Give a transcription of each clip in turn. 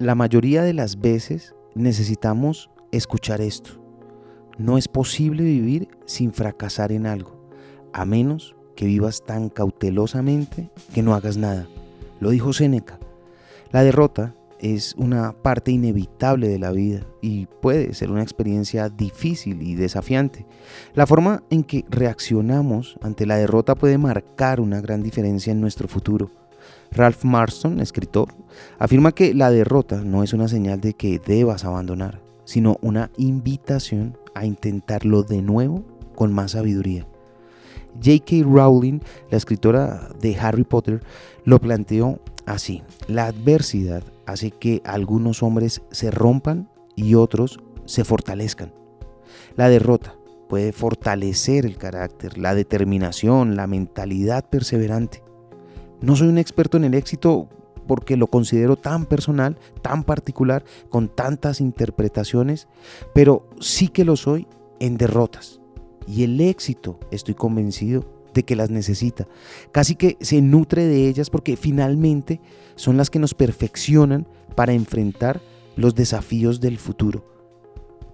la mayoría de las veces necesitamos escuchar esto. No es posible vivir sin fracasar en algo, a menos que vivas tan cautelosamente que no hagas nada. Lo dijo Séneca. La derrota es una parte inevitable de la vida y puede ser una experiencia difícil y desafiante. La forma en que reaccionamos ante la derrota puede marcar una gran diferencia en nuestro futuro. Ralph Marston, escritor, afirma que la derrota no es una señal de que debas abandonar, sino una invitación a intentarlo de nuevo con más sabiduría. J.K. Rowling, la escritora de Harry Potter, lo planteó así. La adversidad hace que algunos hombres se rompan y otros se fortalezcan. La derrota puede fortalecer el carácter, la determinación, la mentalidad perseverante. No soy un experto en el éxito porque lo considero tan personal, tan particular, con tantas interpretaciones, pero sí que lo soy en derrotas. Y el éxito, estoy convencido de que las necesita. Casi que se nutre de ellas porque finalmente son las que nos perfeccionan para enfrentar los desafíos del futuro.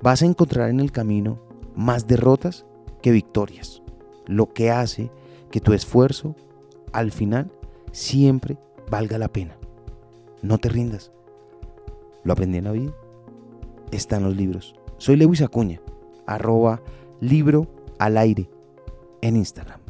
Vas a encontrar en el camino más derrotas que victorias, lo que hace que tu esfuerzo al final siempre valga la pena. No te rindas. Lo aprendí en la vida. Está en los libros. Soy Lewis Acuña, arroba libro al aire en Instagram.